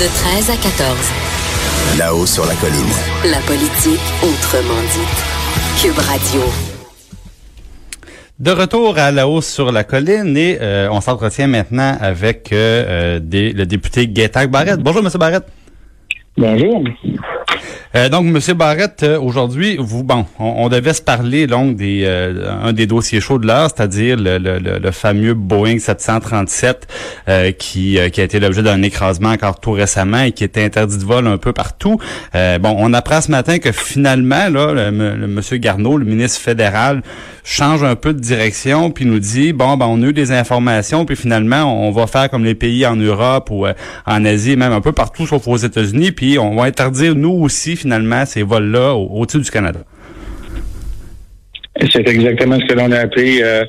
De 13 à 14. Là-haut sur la colline. La politique autrement dit. Cube Radio. De retour à la hausse sur la colline et euh, on s'entretient maintenant avec euh, des, le député Gaétan Barrette. Bonjour, Monsieur Barrette. Bonjour. Euh, donc, Monsieur Barrette, euh, aujourd'hui, vous, bon, on, devait se parler donc des euh, un des dossiers chauds de l'heure, c'est-à-dire le, le, le, fameux Boeing 737 qui, qui a été l'objet d'un écrasement encore tout récemment et qui était interdit de vol un peu partout. bon, on apprend ce matin que finalement, là, le, Monsieur Garneau, le ministre fédéral, change un peu de direction puis nous dit bon, ben on a eu des informations puis finalement on va faire comme les pays en Europe ou en Asie, même un peu partout sauf aux États-Unis, puis on va interdire nous aussi finalement ces vols-là au-dessus du Canada. C'est exactement ce que l'on a appris euh,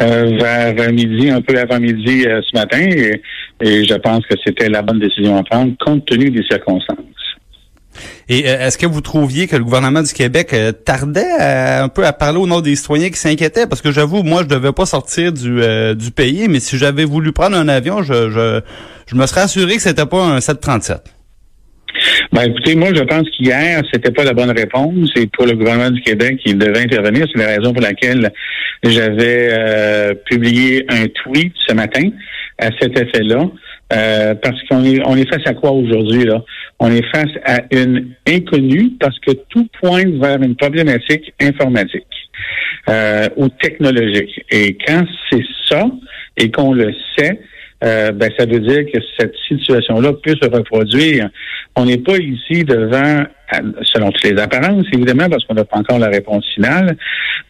euh, vers midi, un peu avant midi euh, ce matin, et, je pense que c'était la bonne décision à prendre compte tenu des circonstances. Et est-ce que vous trouviez que le gouvernement du Québec tardait un peu à parler au nom des citoyens qui s'inquiétaient? Parce que j'avoue, moi, je devais pas sortir du, du pays, mais si j'avais voulu prendre un avion, je, je, je me serais assuré que c'était pas un 737. Ben, écoutez, moi, je pense qu'hier, c'était pas la bonne réponse. Et pour le gouvernement du Québec, il devait intervenir. C'est la raison pour laquelle j'avais euh, publié un tweet ce matin à cet effet-là. Euh, parce qu'on est, on est face à quoi aujourd'hui, là? On est face à une inconnue parce que tout pointe vers une problématique informatique euh, ou technologique. Et quand c'est ça et qu'on le sait, euh, ben, ça veut dire que cette situation-là peut se reproduire. On n'est pas ici devant, selon toutes les apparences, évidemment, parce qu'on n'a pas encore la réponse finale,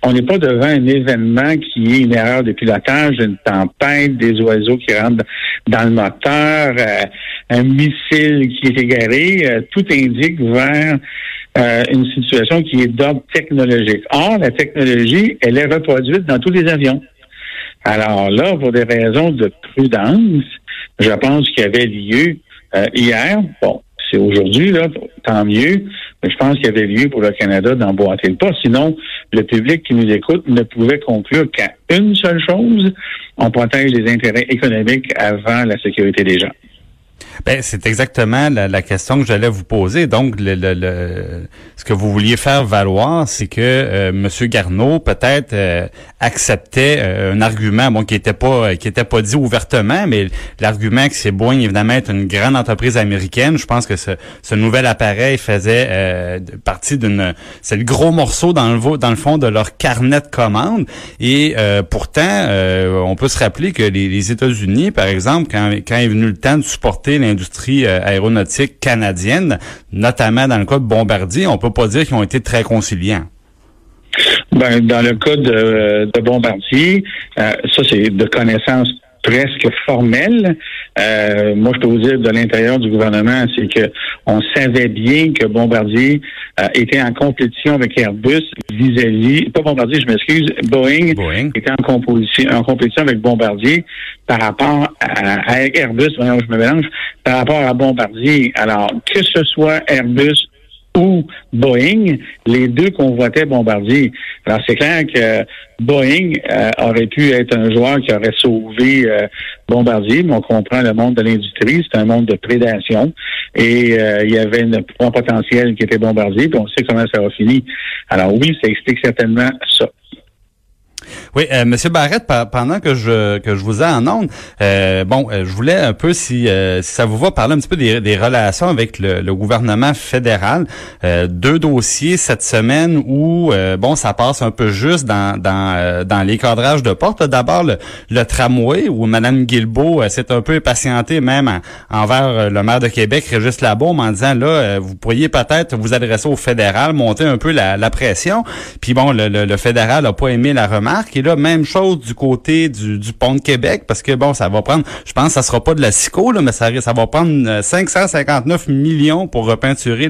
on n'est pas devant un événement qui est une erreur de pilotage, une tempête, des oiseaux qui rentrent dans le moteur, euh, un missile qui est égaré. Euh, tout indique vers une situation qui est d'ordre technologique. Or, la technologie, elle est reproduite dans tous les avions. Alors là, pour des raisons de prudence, je pense qu'il y avait lieu euh, hier. Bon, c'est aujourd'hui, là, tant mieux. Mais je pense qu'il y avait lieu pour le Canada d'emboîter le pas. Sinon, le public qui nous écoute ne pouvait conclure qu'à une seule chose, on protège les intérêts économiques avant la sécurité des gens. Ben, c'est exactement la, question que j'allais vous poser. Donc, le, le, ce que vous vouliez faire valoir, c'est que euh, M. Garneau peut-être euh, acceptait euh, un argument, bon, qui était pas qui était pas dit ouvertement, mais l'argument que c'est Boeing évidemment est une grande entreprise américaine. Je pense que ce, ce nouvel appareil faisait partie d'une, c'est le gros morceau dans le dans le fond de leur carnet de commandes. Et pourtant, on peut se rappeler que les, les États-Unis, par exemple, quand quand est venu le temps de supporter l'industrie euh, aéronautique canadienne, notamment dans le cas de Bombardier, on peut pas dire qu'ils ont été très conciliants. Ben, dans le cas de, Bombardier, euh, ça c'est de connaissance presque formelle. Euh, moi, je peux vous dire de l'intérieur du gouvernement, c'est que on savait bien que Bombardier était en compétition avec Airbus vis-à-vis, pas Bombardier, je m'excuse, Boeing, était en compétition, en compétition avec Bombardier par rapport à, Airbus, je me mélange, par rapport à Bombardier. Alors, que ce soit Airbus ou Boeing, les deux convoitaient Bombardier. Alors, c'est clair que Boeing euh, aurait pu être un joueur qui aurait sauvé euh, Bombardier, mais on comprend le monde de l'industrie, c'est un monde de prédation. Et euh, il y avait une, un potentiel qui était Bombardier, puis on sait comment ça va finir. Alors oui, ça explique certainement ça. Oui, euh, Monsieur Barrette, pendant que je que je vous ai en onde, euh, bon, euh, je voulais un peu si, euh, si ça vous va parler un petit peu des, des relations avec le, le gouvernement fédéral. deux dossiers cette semaine où bon, ça passe un peu juste dans dans dans les cadrages de porte. D'abord le, le, tramway où Madame Guilbeault s'est un peu impatientée même envers le maire de Québec, Régis Labaume, en disant là, vous pourriez peut-être vous adresser au fédéral, monter un peu la, la pression. Puis bon, le, le, le fédéral a pas aimé la remarque et là, même chose du côté du, pont de Québec, parce que bon, ça va prendre, je pense que ça sera pas de la SICO, là, mais ça, va prendre 559 euh, millions pour repeinturer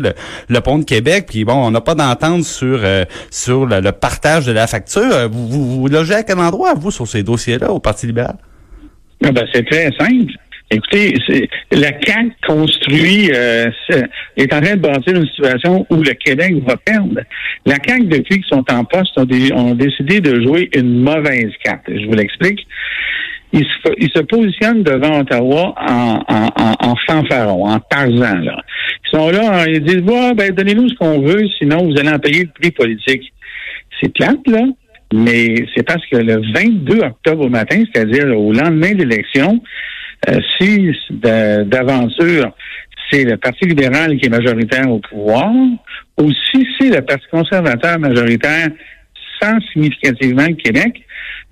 le, pont de Québec. Puis bon, on n'a pas d'entente sur euh, sur le, partage de la facture. Euh, vous, vous, vous logez à quel endroit, vous, sur ces dossiers-là, au Parti libéral? Ah ben, c'est très simple. Écoutez, la CAQ construit euh, est en train de bâtir une situation où le Québec va perdre. La CAQ, depuis qu'ils sont en poste, ont, décidé de jouer une mauvaise carte. Je vous l'explique. il se, il se positionne devant Ottawa en, en, en, en fanfaron, en tarzan. Là. Ils sont là, ils disent bon, ben, donnez-nous ce qu'on veut, sinon vous allez en payer le prix politique. C'est plate, là, mais c'est parce que le 22 octobre au matin, c'est-à-dire au lendemain de l'élection, si d'aventure c'est le Parti libéral qui est majoritaire au pouvoir, ou si c'est le Parti conservateur majoritaire sans significativement le Québec,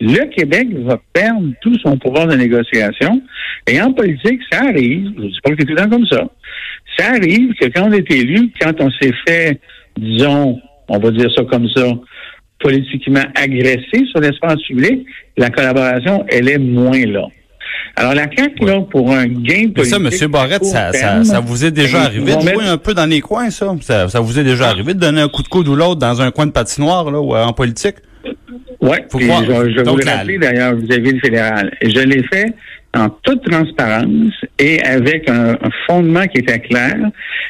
le Québec va perdre tout son pouvoir de négociation. Et en politique, ça arrive, je ne dis pas que c'est tout le temps comme ça, ça arrive que quand on est élu, quand on s'est fait, disons, on va dire ça comme ça, politiquement agressé sur l'espace public, la collaboration, elle est moins là. Alors, la CAQ, là, pour un gain politique... Mais ça, M. Barrette, ça, ça, ça, vous est déjà arrivé de jouer un peu dans les coins, ça? ça? Ça vous est déjà arrivé de donner un coup de coude ou l'autre dans un coin de patinoire, là, ou en politique? Oui, je, je vous l'ai rappelé d'ailleurs vis-à-vis le fédéral. Je l'ai fait en toute transparence et avec un, fondement qui était clair,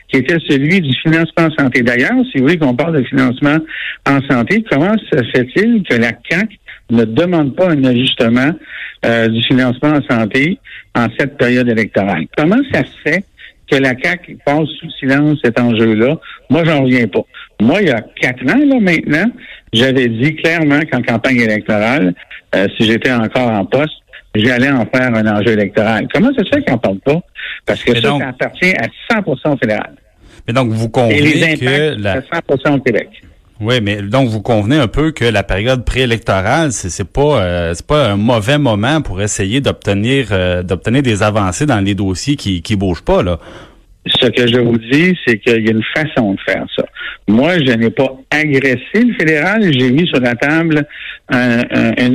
qui était celui du financement en santé. D'ailleurs, si vous voulez qu'on parle de financement en santé, comment se fait-il que la CAC ne demande pas un ajustement euh, du financement en santé en cette période électorale? Comment ça se fait que la CAC passe sous silence cet enjeu-là? Moi, j'en reviens pas. Moi, il y a quatre ans, là, maintenant, j'avais dit clairement qu'en campagne électorale, euh, si j'étais encore en poste, j'allais en faire un enjeu électoral. Comment ça se fait qu'on ne parle pas? Parce que ça, ça appartient à 100 au fédéral. Mais donc, vous convenez que... La... 100 au Québec. Oui, mais donc vous convenez un peu que la période préélectorale, c'est pas euh, c'est pas un mauvais moment pour essayer d'obtenir euh, d'obtenir des avancées dans les dossiers qui qui bougent pas là. Ce que je vous dis, c'est qu'il y a une façon de faire ça. Moi, je n'ai pas agressé le fédéral. J'ai mis sur la table un,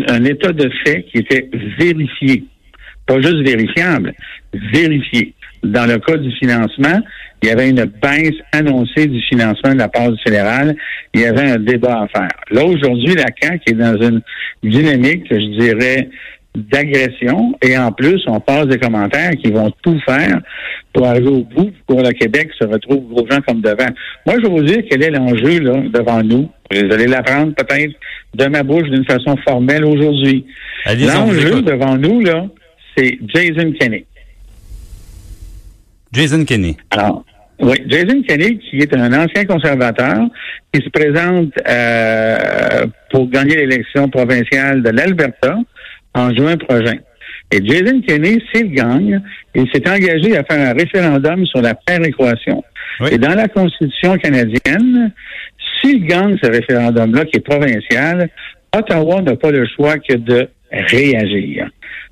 un, état de fait qui était vérifié. Pas juste vérifiable, vérifié. Dans le cas du financement, il y avait une baisse annoncée du financement de la part du fédéral. Il y avait un débat à faire. Là, aujourd'hui, la CAQ est dans une dynamique, je dirais, d'agression et en plus, on passe des commentaires qui vont tout faire pour arriver au bout pour que le Québec se retrouve gros gens comme devant. Moi, je vais vous dire quel est l'enjeu là devant nous. Vous allez l'apprendre peut-être de ma bouche d'une façon formelle aujourd'hui. L'enjeu devant nous, là, c'est Jason Kenney. Jason Kenney. Alors, oui, Jason Kenney, qui est un ancien conservateur, qui se présente euh, pour gagner l'élection provinciale de l'Alberta, en juin prochain. Et Jason Kenney, s'il gagne, il s'est engagé à faire un référendum sur la péréquation. Et dans la Constitution canadienne, s'il gagne ce référendum-là, qui est provincial, Ottawa n'a pas le choix que de réagir.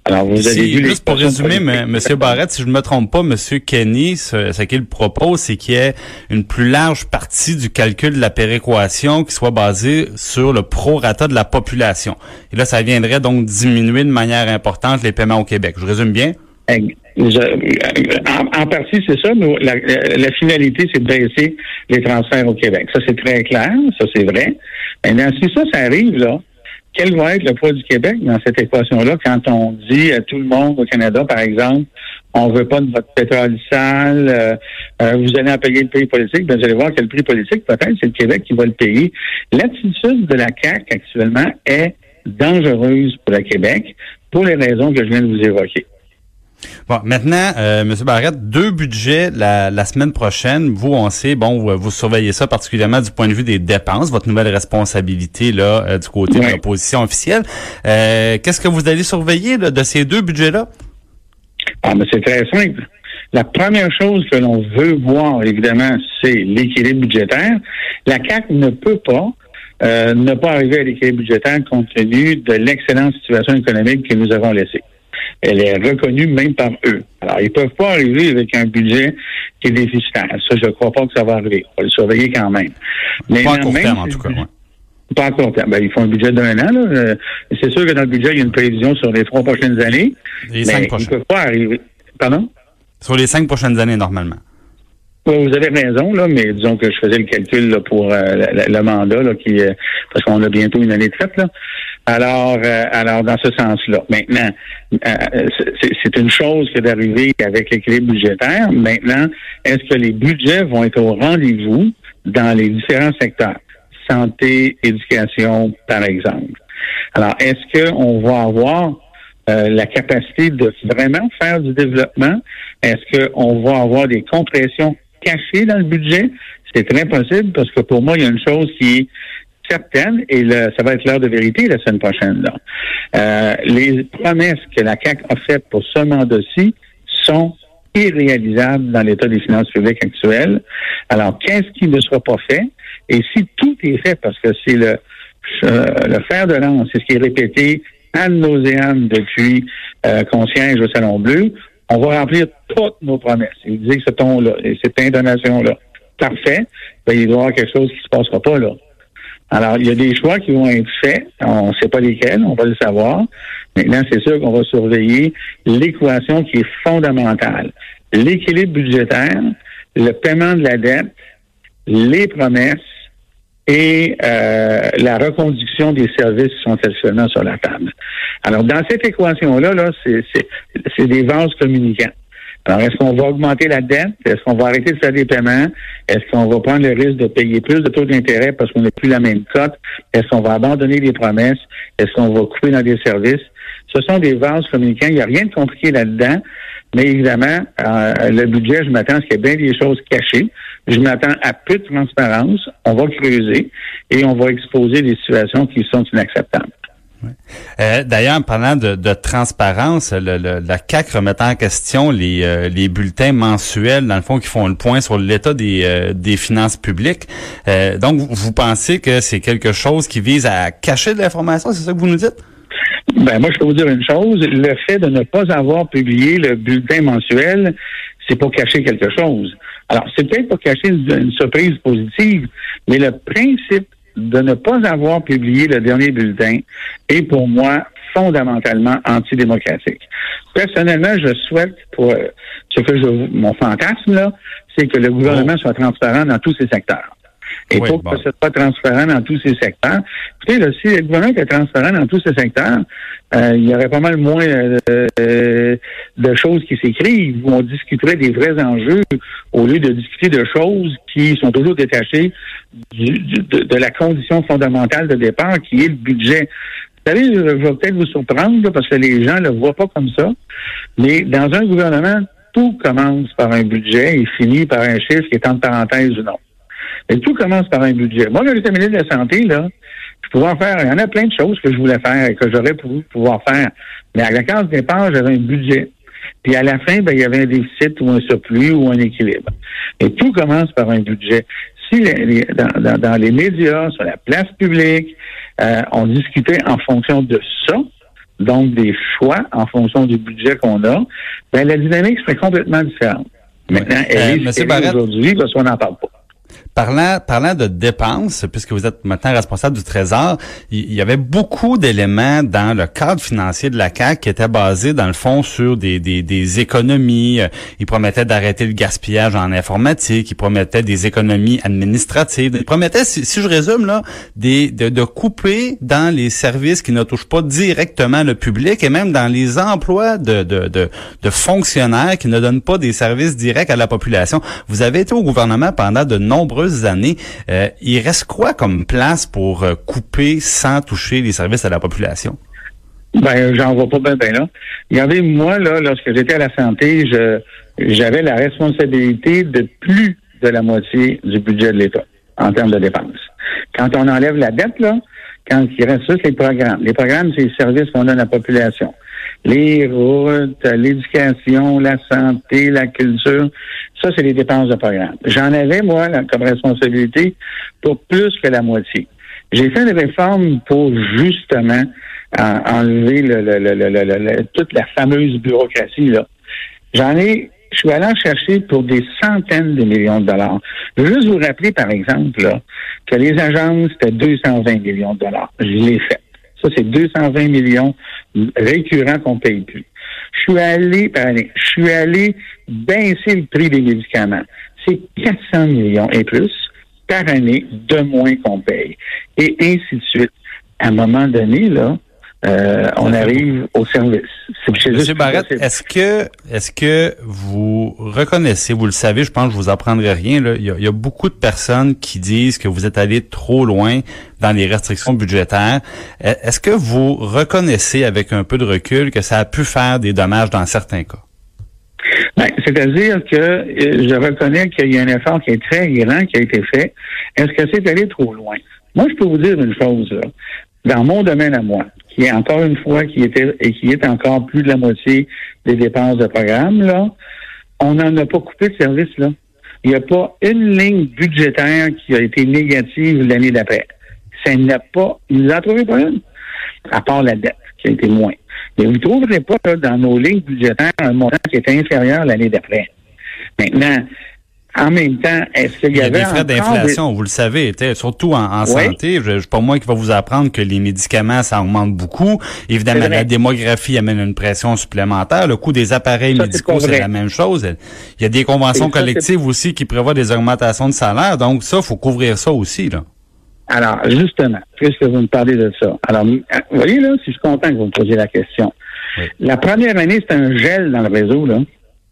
Alors, vous avez vu juste pour résumer, M. Barrett, si je ne me trompe pas, M. Kenny, ce, ce qu'il propose, c'est qu'il y ait une plus large partie du calcul de la péréquation qui soit basée sur le prorata de la population. Et là, ça viendrait donc diminuer de manière importante les paiements au Québec. Je résume bien? en, partie, c'est ça, mais la, la finalité, c'est de baisser les transferts au Québec. Ça, c'est très clair, ça, c'est vrai. Maintenant, si ça, ça arrive, là, quel va être le poids du Québec dans cette équation-là quand on dit à tout le monde au Canada, par exemple, on veut pas de votre pétrole sale, euh, euh, vous allez en payer le prix politique, ben, vous allez voir que le prix politique, peut-être, c'est le Québec qui va le payer. L'attitude de la CAQ actuellement est dangereuse pour le Québec pour les raisons que je viens de vous évoquer. Bon, maintenant, euh, M. Barrette, deux budgets la, la, semaine prochaine. Vous, on sait, bon, vous, surveillez ça particulièrement du point de vue des dépenses, votre nouvelle responsabilité là euh, du côté de l'opposition officielle. Euh, Qu'est-ce que vous allez surveiller là, de ces deux budgets-là? Ah, mais c'est très simple. La première chose que l'on veut voir, évidemment, c'est l'équilibre budgétaire. La CAC ne peut pas euh, ne pas arriver à l'équilibre budgétaire compte tenu de l'excellente situation économique que nous avons laissée elle est reconnue même par eux. Alors, ils peuvent pas arriver avec un budget qui est déficitaire. Ça, je ne crois pas que ça va arriver. On va le surveiller quand même. Mais pas à court terme, en tout cas. Pas à court terme. Ben, ils font un budget d'un an. Euh, c'est sûr que dans le budget, il y a une prévision sur les trois prochaines années. Les cinq prochaines. Ils peuvent pas arriver. Pardon? Sur les cinq prochaines années, normalement. vous avez raison, là, mais disons que je faisais le calcul là, pour euh, le, mandat, là, qui, euh, parce qu'on a bientôt une année de fête. Là. Alors, euh, alors dans ce sens-là. Maintenant, euh, c'est une chose que d'arriver avec l'équilibre budgétaire. Maintenant, est-ce que les budgets vont être au rendez-vous dans les différents secteurs? Santé, éducation, par exemple. Alors, est-ce qu'on va avoir euh, la capacité de vraiment faire du développement? Est-ce qu'on va avoir des compressions cachées dans le budget? C'est très possible parce que pour moi, il y a une chose qui est certaine et ça va être l'heure de vérité la semaine prochaine. Là. Euh, les promesses que la CAC a faites pour ce mandat-ci sont irréalisables dans l'état des finances publiques actuelles. Alors, qu'est-ce qui ne sera pas fait? Et si tout est fait, parce que c'est le, euh, le fer de lance, c'est ce qui est répété ad nauseam depuis euh, qu'on au Salon Bleu, on va remplir toutes nos promesses. Il disait que ce ton-là et cette intonation-là, parfait, ben, il doit y avoir quelque chose qui ne se passera pas là. Alors, il y a des choix qui vont être faits. On ne sait pas lesquels, on va le savoir. Maintenant, c'est sûr qu'on va surveiller l'équation qui est fondamentale. L'équilibre budgétaire, le paiement de la dette, les promesses et euh, la reconduction des services qui sont actuellement sur la table. Alors, dans cette équation-là, là, c'est des vases communicants. Alors, est-ce qu'on va augmenter la dette? Est-ce qu'on va arrêter de faire des paiements? Est-ce qu'on va prendre le risque de payer plus de taux d'intérêt parce qu'on n'a plus la même cote? Est-ce qu'on va abandonner des promesses? Est-ce qu'on va couper dans des services? Ce sont des vases communicants. Il n'y a rien de compliqué là-dedans. Mais évidemment, euh, le budget, je m'attends à ce qu'il y ait bien des choses cachées. Je m'attends à peu de transparence. On va creuser et on va exposer des situations qui sont inacceptables. Euh, D'ailleurs, en parlant de, transparence, le, la CAC remettant en question les, euh, les bulletins mensuels, dans le fond, qui font le point sur l'état des, euh, des finances publiques. Donc, vous pensez que c'est quelque chose qui vise à cacher de l'information, c'est ça que vous nous dites? Ben moi, je peux vous dire une chose. Le fait de ne pas avoir publié le bulletin mensuel, c'est pour cacher quelque chose. Alors, c'est peut-être pour cacher une surprise positive, mais le principe de ne pas avoir publié le dernier bulletin est pour moi fondamentalement antidémocratique. Personnellement, je souhaite, pour ce que je, mon fantasme là, c'est que le gouvernement soit transparent dans tous ses secteurs. Et pour que ce soit transparent dans tous ces secteurs, écoutez, là, si le gouvernement était transparent dans tous ces secteurs, euh, il y aurait pas mal moins euh, de choses qui s'écrivent où on discuterait des vrais enjeux au lieu de discuter de choses qui sont toujours détachées de, la condition fondamentale de départ qui est le budget. Vous savez, je vais peut-être vous surprendre parce que les gens ne le voient pas comme ça, mais dans un gouvernement, tout commence par un budget et finit par un chiffre qui est entre parenthèses ou non. Et tout commence par un budget. Moi, quand j'étais ministre de la Santé, là, je pouvais faire, il y en a plein de choses que je voulais faire et que j'aurais pu pouvoir faire. Mais à la case départ, j'avais un budget. Puis à la fin, ben, il y avait un déficit ou un surplus ou un équilibre. Et tout commence par un budget. Si dans, les médias, sur la place publique, euh, on discutait en fonction de ça, donc des choix en fonction du budget qu'on a, ben la dynamique serait complètement différente. Maintenant, elle euh, est aujourd'hui parce qu'on n'en parle pas. Parlant, parlant de dépenses, puisque vous êtes maintenant responsable du Trésor, il y avait beaucoup d'éléments dans le cadre financier de la CAC qui étaient basés, dans le fond, sur des, des, des économies. Il promettait d'arrêter le gaspillage en informatique, il promettait des économies administratives, il promettait, si, je résume, là, des, de, de couper dans les services qui ne touchent pas directement le public et même dans les emplois de, de, de, de fonctionnaires qui ne donnent pas des services directs à la population. Vous avez été au gouvernement pendant de nombreuses années. Euh, il reste quoi comme place pour euh, couper sans toucher les services à la population? Ben, j'en vois pas bien ben là. Regardez, moi, là, lorsque j'étais à la santé, je j'avais la responsabilité de plus de la moitié du budget de l'État en termes de dépenses. Quand on enlève la dette, là, quand il reste juste les programmes. Les programmes, c'est les services qu'on donne à la population les routes, l'éducation, la santé, la culture. Ça, c'est les dépenses de programme. J'en avais, moi, comme responsabilité pour plus que la moitié. J'ai fait une réforme pour justement enlever le, toute la fameuse bureaucratie. là. J'en ai, je suis allé en chercher pour des centaines de millions de dollars. Je veux juste vous rappeler, par exemple, que les agences, c'était 220 millions de dollars. Je l'ai fait. Ça, c'est 220 millions récurrents qu'on paye plus. Je suis allé, je suis allé baisser le prix des médicaments. C'est 400 millions et plus par année de moins qu'on paye. Et ainsi de suite. À un moment donné, là, euh, on arrive au service. Monsieur Barrett, est-ce que est-ce que vous reconnaissez, vous le savez, je pense que je vous apprendrai rien. Là, il, y a, beaucoup de personnes qui disent que vous êtes allé trop loin dans les restrictions budgétaires. E, est-ce que vous reconnaissez avec un peu de recul que ça a pu faire des dommages dans certains cas? Ben, c'est-à-dire que euh, je reconnais qu'il y a un effort qui est très grand qui a été fait. Est-ce que c'est allé trop loin? Moi, je peux vous dire une chose. Là. Dans mon domaine à moi, qui est encore une fois, qui était et qui est encore plus de la moitié des dépenses de programme, là, on n'en a pas coupé de service, là. Il n'y a pas une ligne budgétaire qui a été négative l'année d'après. Ça n'a pas, il nous en trouvé pas une, à part la dette, qui a été moins. Mais vous ne trouverez pas là, dans nos lignes budgétaires un montant qui est inférieur l'année d'après. Maintenant, en même temps, est-ce qu'il y, avait des frais d'inflation, vous le savez, surtout en, santé. Je, je pas moi qui va vous apprendre que les médicaments, ça augmente beaucoup. Évidemment, la démographie amène une pression supplémentaire. Le coût des appareils médicaux, c'est la même chose. Il y a des conventions collectives aussi qui prévoient des augmentations de salaire. Donc ça, faut couvrir ça aussi, là. Alors, justement, puisque vous me parlez de ça. Alors, vous voyez, là, si je suis content que vous me posiez la question. La première année, c'est un gel dans le réseau, là.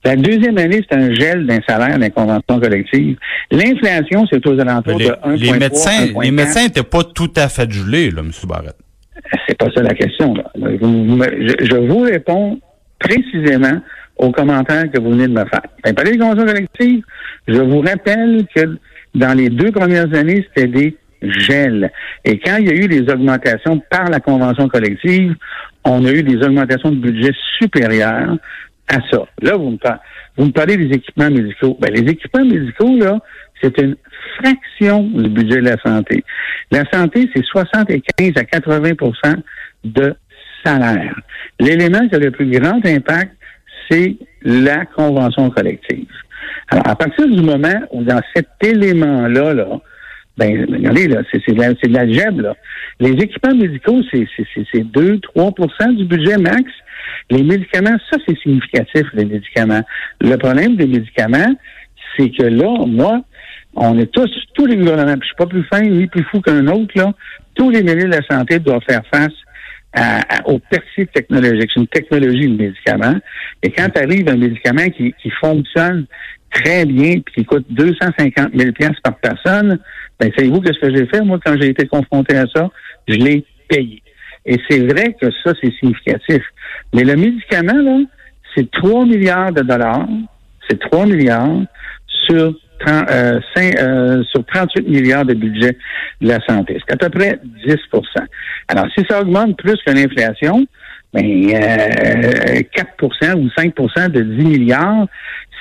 La deuxième année, c'est un gel d'un salaire d'un convention collective. L'inflation, c'est aux alentours de 1,3 Les médecins, les médecins n'étaient pas tout à fait gelés, là, M. Barrett. C'est pas ça la question. Là. Je, vous réponds précisément aux commentaires que vous venez de me faire. Ben, parler des conventions collectives, je vous rappelle que dans les deux premières années, c'était des gels. Et quand il y a eu des augmentations par la convention collective, on a eu des augmentations de budget supérieures à ça. Là, vous me, parlez, vous me parlez des équipements médicaux. Ben, les équipements médicaux, là, c'est une fraction du budget de la santé. La santé, c'est 75 à 80% de salaire. L'élément qui a le plus grand impact, c'est la convention collective. Alors, à partir du moment où dans cet élément-là, là, ben, regardez, là, c'est, de, la, c'est de la là. Les équipements médicaux, c'est, c'est, c'est 2-3% du budget max. Les médicaments, ça, c'est significatif, les médicaments. Le problème des médicaments, c'est que là, moi, on est tous, tous les gouvernements, je suis pas plus fin ni plus fou qu'un autre, là, tous les milieux de la santé doivent faire face à, au persif technologique. C'est une technologie, le médicament. Et quand arrive un médicament qui, qui fonctionne très bien puis qui coûte 250 000 par personne, ben, savez-vous que ce que j'ai fait, moi, quand j'ai été confronté à ça? Je l'ai payé. Et c'est vrai que ça, c'est significatif. Mais le médicament, là, c'est 3 milliards de dollars. C'est 3 milliards sur, 30, euh, 5, euh, 38 milliards de budget de la santé. C'est à peu près 10% Alors, si ça augmente plus que l'inflation, ben, euh, 4% ou 5% de 10 milliards,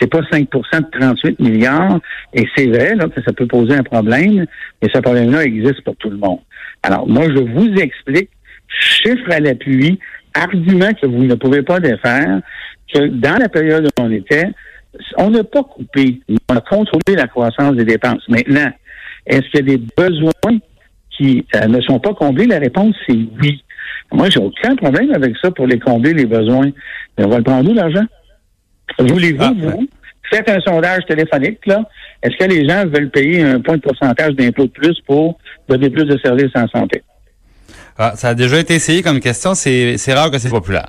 c'est pas 5% de 38 milliards. Et c'est vrai là, que ça peut poser un problème, mais ce problème-là existe pour tout le monde. Alors, moi, je vous explique chiffre à l'appui, argument que vous ne pouvez pas défaire, que dans la période où on était, on n'a pas coupé, on a contrôlé la croissance des dépenses. Maintenant, est-ce qu'il y a des besoins qui euh, ne sont pas comblés? La réponse, c'est oui. Moi, j'ai aucun problème avec ça pour les combler, les besoins. Mais on va le prendre où, l'argent? Voulez-vous, ah, vous, faites un sondage téléphonique, là? Est-ce que les gens veulent payer un point de pourcentage d'impôt de plus pour donner plus de services en santé? Ah, ça a déjà été essayé comme question. C'est, rare que c'est populaire.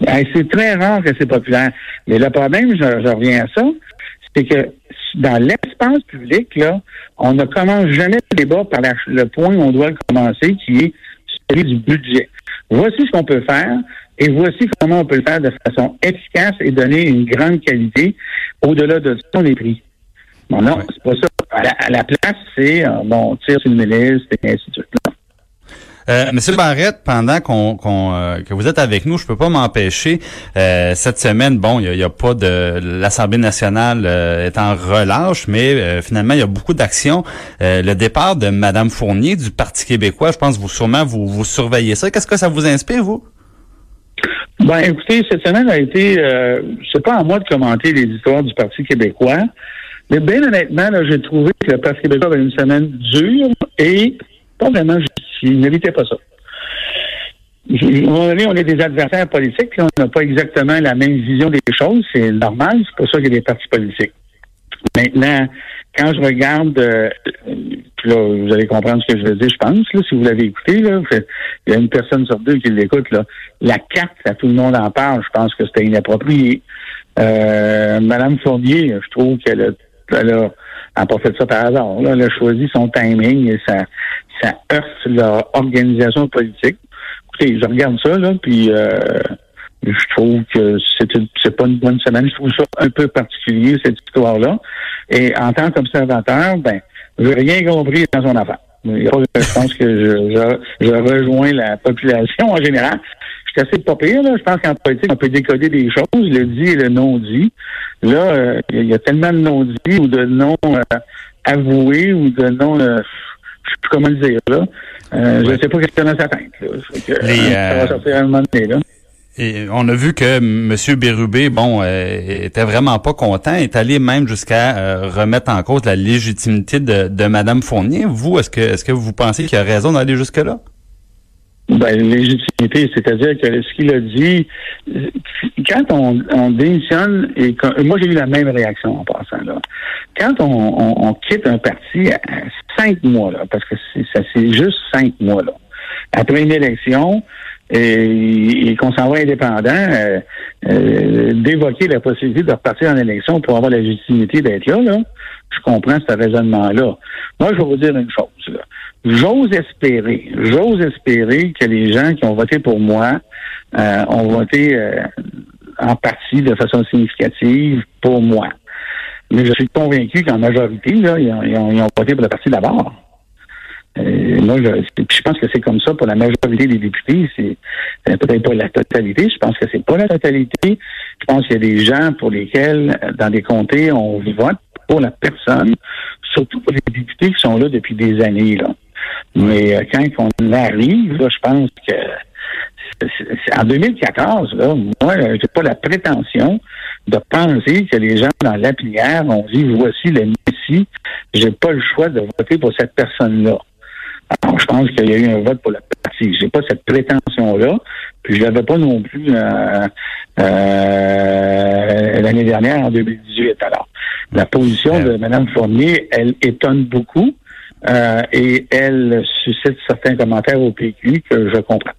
c'est très rare que c'est populaire. Mais le problème, je, reviens à ça, c'est que dans l'espace public, là, on ne commence jamais le débat par le point où on doit le commencer, qui est celui du budget. Voici ce qu'on peut faire et voici comment on peut le faire de façon efficace et donner une grande qualité au-delà de ça, les prix. Bon, non, c'est pas ça. À la, place, c'est, euh, bon, on tire sur une milice et ainsi de suite. Euh, Monsieur Barrette, pendant qu'on, euh, que vous êtes avec nous, je peux pas m'empêcher. Euh, cette semaine, bon, il y, a, pas de l'Assemblée nationale est en relâche, mais finalement, il y a beaucoup d'actions. le départ de Madame Fournier du Parti québécois, je pense que vous sûrement vous, vous surveillez ça. Qu'est-ce que ça vous inspire, vous? Ben, écoutez, cette semaine a été, euh, c'est pas à moi de commenter les histoires du Parti québécois, mais bien honnêtement, j'ai trouvé que le Parti québécois avait une semaine dure et vraiment il n'évitait pas ça. À un donné, on est des adversaires politiques, on n'a pas exactement la même vision des choses, c'est normal, c'est pour ça qu'il y a des partis politiques. Maintenant, quand je regarde, euh, puis là, vous allez comprendre ce que je veux dire, je pense, là, si vous l'avez écouté, là, il y a une personne sur deux qui l'écoute, là. La carte, tout le monde en parle, je pense que c'était inapproprié. Euh, Madame Fournier, je trouve qu'elle a, elle a, pas fait ça par hasard. Là. Elle a choisi son timing et ça, ça heurte leur organisation politique. Écoutez, je regarde ça, là, puis euh, je trouve que c'est c'est pas une bonne semaine. Je trouve ça un peu particulier, cette histoire-là. Et en tant qu'observateur, ben, je n'ai rien compris dans son affaire. Je pense que je, je, rejoins la population en général. Je suis assez pas pire, là. Je pense qu'en politique, on peut décoder des choses, le dit et le non-dit. Là, euh, il y a tellement de non-dits ou de non euh, avoués ou de non euh, je sais plus comment le dire là. Euh, Je ne sais pas qu'est-ce qu'il y a dans sa tête. Là. Que, Les, ça va sortir un moment donné, là. Et on a vu que M. Bérubé, bon, euh, était vraiment pas content, est allé même jusqu'à euh, remettre en cause la légitimité de, de Mme Fournier. Vous, est-ce que est-ce que vous pensez qu'il a raison d'aller jusque-là? Ben, légitimité, c'est-à-dire que ce qu'il a dit, quand on, on démissionne, et moi j'ai eu la même réaction en passant là. Quand on, on, quitte un parti à cinq mois là, parce que ça c'est juste cinq mois là, après une élection, et, qu'on s'en va indépendant, euh, euh, d'évoquer la possibilité de repartir en élection pour avoir la légitimité d'être là, là, je comprends ce raisonnement-là. Moi, je vais vous dire une chose. J'ose espérer, j'ose espérer que les gens qui ont voté pour moi euh, ont voté en partie de façon significative pour moi. Mais je suis convaincu qu'en majorité, là, ils, ont, ils ont voté pour le parti d'abord. Euh, moi, je, je pense que c'est comme ça pour la majorité des députés. C'est peut-être pas la totalité. Je pense que c'est pas la totalité. Je pense qu'il y a des gens pour lesquels, dans des comtés, on vote pour la personne, surtout pour les députés qui sont là depuis des années. Là. Mais euh, quand on arrive, là, je pense que en 2014, là, moi, j'ai pas la prétention de penser que les gens dans la prière ont dit voici le Messie, j'ai pas le choix de voter pour cette personne-là. Alors, je pense qu'il y a eu un vote pour la partie. J'ai pas cette prétention-là. Puis je l'avais pas non plus euh, euh, l'année dernière, en 2018. Alors, la position de Mme Fournier, elle étonne beaucoup euh, et elle suscite certains commentaires au PQ que je comprends.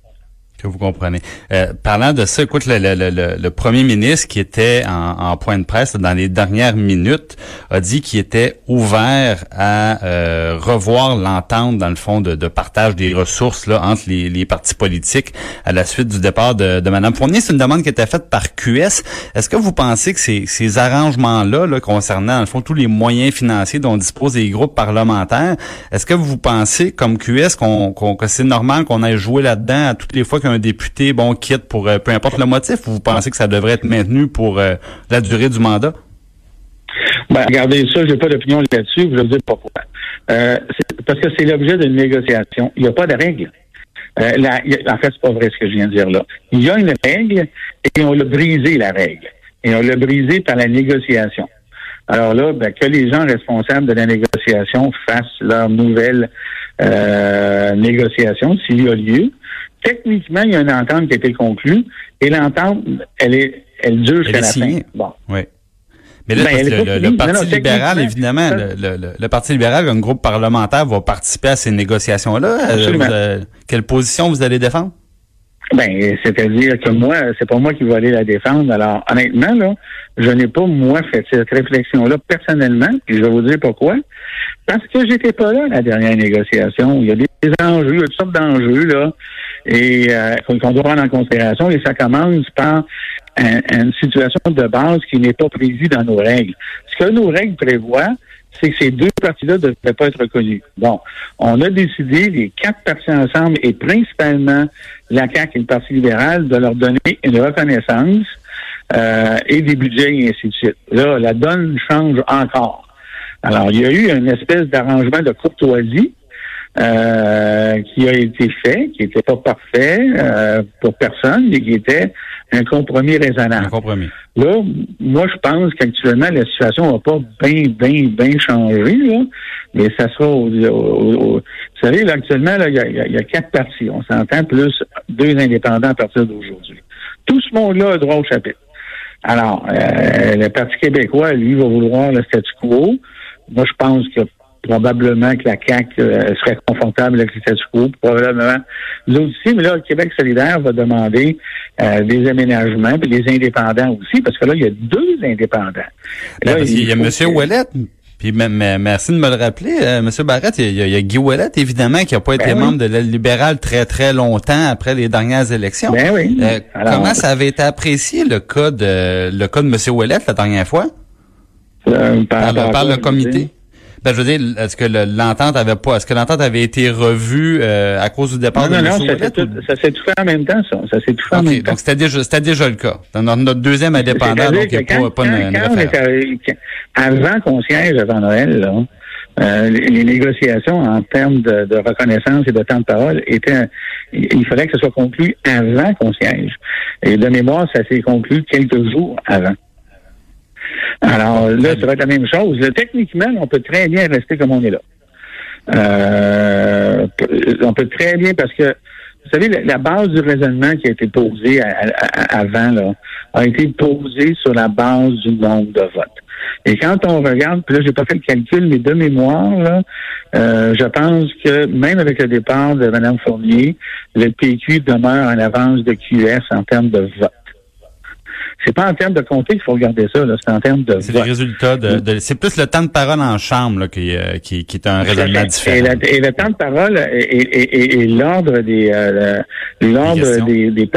Que vous comprenez. Euh, parlant de ça, écoute, le, le, le, le, premier ministre qui était en, en, point de presse dans les dernières minutes a dit qu'il était ouvert à euh, revoir l'entente, dans le fond, de, de, partage des ressources là, entre les, les, partis politiques à la suite du départ de, de Mme Fournier. C'est une demande qui était faite par QS. Est-ce que vous pensez que ces, ces arrangements-là, là, concernant, dans le fond, tous les moyens financiers dont disposent les groupes parlementaires, est-ce que vous pensez, comme QS, qu'on, que c'est normal qu'on aille jouer là-dedans à toutes les fois un député bon quitte pour euh, peu importe le motif ou vous pensez que ça devrait être maintenu pour euh, la durée du mandat? Ben, regardez ça, j'ai pas d'opinion là-dessus, je vais vous dire pourquoi. Euh, parce que c'est l'objet d'une négociation. Il n'y a pas de règle. En fait, c'est pas vrai ce que je viens de dire là. Il y a une règle et on l'a brisé la règle. Et on l'a brisé par la négociation. Alors là, ben, que les gens responsables de la négociation fassent leur nouvelle négociation s'il y a lieu techniquement, il y a une entente qui a été conclue et l'entente, elle est, elle dure jusqu'à la fin. Bon. Oui. Mais là, ben, le, Parti libéral, évidemment, le, Parti libéral, un groupe parlementaire, va participer à ces négociations-là. Euh, quelle position vous allez défendre? Ben, c'est-à-dire que moi, c'est pas moi qui vais aller la défendre. Alors, honnêtement, là, je n'ai pas, moi, fait cette réflexion-là personnellement, et je vais vous dire pourquoi. Parce que j'étais pas là à la dernière négociation. Il y a des enjeux, il y a toutes sortes d'enjeux, là et euh, qu'on doit prendre en considération. Et ça commence par une situation de base qui n'est pas prévue dans nos règles. Ce que nos règles prévoient, c'est que ces deux parties-là ne devraient pas être reconnues. Bon, on a décidé, les quatre parties ensemble, et principalement la CAQ et le Parti libéral, de leur donner une reconnaissance euh, et des budgets et ainsi de suite. Là, la donne change encore. Alors, il y a eu une espèce d'arrangement de courtoisie euh, qui a été fait, qui n'était pas parfait euh, pour personne, mais qui était un compromis raisonnable. Un compromis. Là, moi, je pense qu'actuellement, la situation va pas bien, bien, bien changé, là, mais ça sera au, vous savez, là, actuellement, il y a, quatre partis. On s'entend plus deux indépendants à partir d'aujourd'hui. Tout ce monde-là a droit au chapitre. Alors, euh, le Parti québécois, lui, va vouloir le statu quo. Moi, je pense que probablement que la CAQ euh, serait confortable avec le statu quo, probablement nous aussi, mais là, le Québec solidaire va demander euh, des aménagements, puis des indépendants aussi, parce que là, il y a deux indépendants. Ben, Là, parce qu'il y a M. que- Ouellet. Puis merci de me le rappeler, euh, M. Barrette. Il y, a, il y a Guy Ouellet, évidemment, qui n'a pas été Ben oui. membre de l'aile libérale très, très longtemps après les dernières élections. Ben oui. Euh, Alors, comment ça avait été apprécié, le cas de, le cas de M. Ouellet la dernière fois? euh, par, par, le, par comité? Ben, je veux dire, est-ce que le- l'entente avait pas, est-ce que l'entente avait été revue euh, à cause du départ Non, de non, non, ça s'est tout, ou- ça s'est tout fait en même temps, ça. Ça s'est tout fait en même temps. donc c'était déjà, c'était déjà le cas. Dans notre, deuxième indépendant, donc il n'y a quand- pas, pas quand- une, quand arrivé- avant qu'on siège avant Noël, là, euh, les, négociations en termes de, de reconnaissance et de temps de parole étaient, il, il fallait que ce soit conclu avant qu'on siège. Et de mémoire, ça s'est conclu quelques jours avant. Alors là, ça va être la même chose. Techniquement, on peut très bien rester comme on est là. Euh, on peut très bien parce que vous savez, la, base du raisonnement qui a été posée avant là, a été posée sur la base du nombre de votes. Et quand on regarde, puis là, j'ai pas fait le calcul, mais de mémoire, là, euh, je pense que même avec le départ de Mme Fournier, le PQ demeure en avance de QS en termes de vote. C'est pas en termes de compter qu'il faut regarder ça, c'est en termes de C'est les vote. résultats de, de- c'est plus le temps de parole en chambre là, qui, euh, qui, qui est un raisonnement Et, différent. la- et le temps de parole et, et- et- et l'ordre des euh, le- l'ordre des, des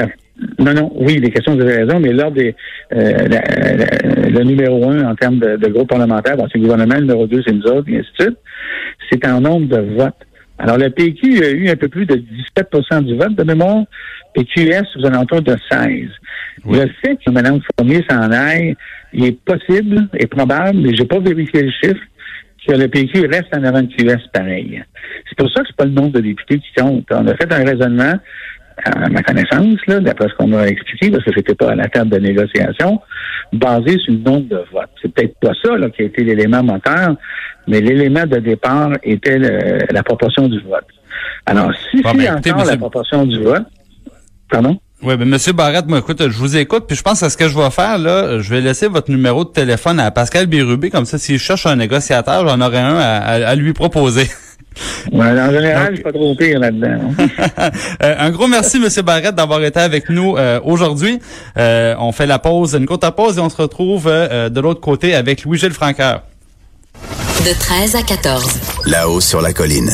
non non oui des questions vous avez raison mais l'ordre des euh, la- la- le numéro un en termes de, de groupe parlementaire bon, c'est le gouvernement le numéro deux c'est nous autres et ainsi de suite. C'est en nombre de votes alors le PQ a eu un peu plus de 17% du vote de mémoire et QS aux alentours de 16 Oui. le fait que Mme Fournier s'en aille il est possible et probable mais j'ai pas vérifié le chiffre que le PQ reste en avant de QS pareil. C'est pour ça que c'est pas le nombre de députés qui compte. On a fait un raisonnement, à ma connaissance, là, d'après ce qu'on m'a expliqué, parce que c'était pas à la table de négociation, basé sur le nombre de votes. C'est peut-être pas ça là, qui a été l'élément moteur, mais l'élément de départ était le- la proportion du vote. Alors, si Bon, c'est ben, encore la monsieur- proportion du vote, pardon? Oui, ben Monsieur Barrette, moi écoute, je vous écoute, puis je pense à ce que je vais faire là, je vais laisser votre numéro de téléphone à Pascal Bérubé, comme ça, s'il cherche un négociateur, j'en aurai un à, à- à lui proposer. Ouais, en général, Donc- je suis pas trop pire là-dedans. hein. Euh, un gros merci, Monsieur Barrette, d'avoir été avec nous euh, aujourd'hui. Euh, on fait la pause, une courte pause, et on se retrouve euh, de l'autre côté avec Louis-Gilles Franqueur. De 13 à 14. Là-haut sur la colline.